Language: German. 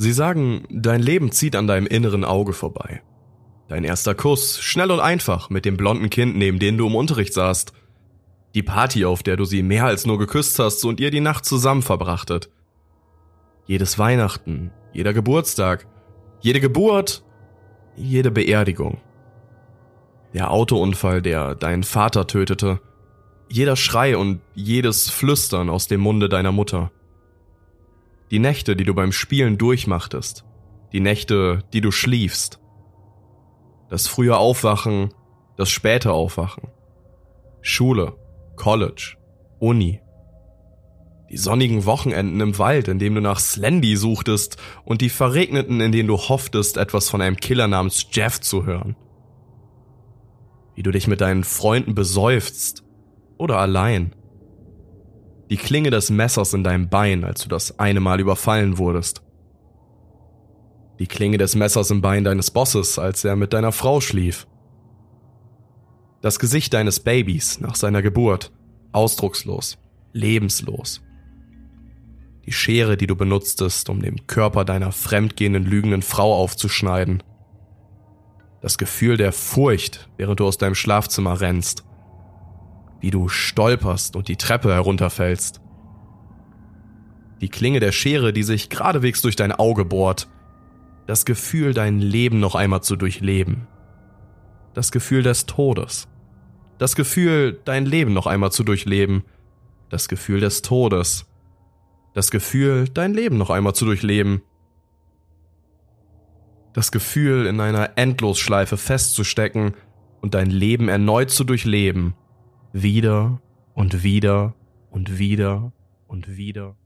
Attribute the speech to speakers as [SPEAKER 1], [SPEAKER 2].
[SPEAKER 1] Sie sagen, dein Leben zieht an deinem inneren Auge vorbei. Dein erster Kuss, schnell und einfach, mit dem blonden Kind, neben dem du im Unterricht saßt. Die Party, auf der du sie mehr als nur geküsst hast und ihr die Nacht zusammen verbrachtet. Jedes Weihnachten, jeder Geburtstag, jede Geburt, jede Beerdigung. Der Autounfall, der deinen Vater tötete. Jeder Schrei und jedes Flüstern aus dem Munde deiner Mutter. Die Nächte, die du beim Spielen durchmachtest. Die Nächte, die du schliefst. Das frühe Aufwachen, das späte Aufwachen. Schule, College, Uni. Die sonnigen Wochenenden im Wald, in dem du nach Slendy suchtest und die verregneten, in denen du hofftest, etwas von einem Killer namens Jeff zu hören. Wie du dich mit deinen Freunden besäufst oder allein. Die Klinge des Messers in deinem Bein, als du das eine Mal überfallen wurdest. Die Klinge des Messers im Bein deines Bosses, als er mit deiner Frau schlief. Das Gesicht deines Babys nach seiner Geburt, ausdruckslos, lebenslos. Die Schere, die du benutztest, um den Körper deiner fremdgehenden, lügenden Frau aufzuschneiden. Das Gefühl der Furcht, während du aus deinem Schlafzimmer rennst. Wie du stolperst und die Treppe herunterfällst. Die Klinge der Schere, die sich geradewegs durch dein Auge bohrt das Gefühl, dein Leben noch einmal zu durchleben. Das Gefühl des Todes. Das Gefühl, dein Leben noch einmal zu durchleben. Das Gefühl des Todes. Das Gefühl, dein Leben noch einmal zu durchleben. Das Gefühl, in einer Endlosschleife festzustecken und dein Leben erneut zu durchleben. Wieder und wieder und wieder und wieder.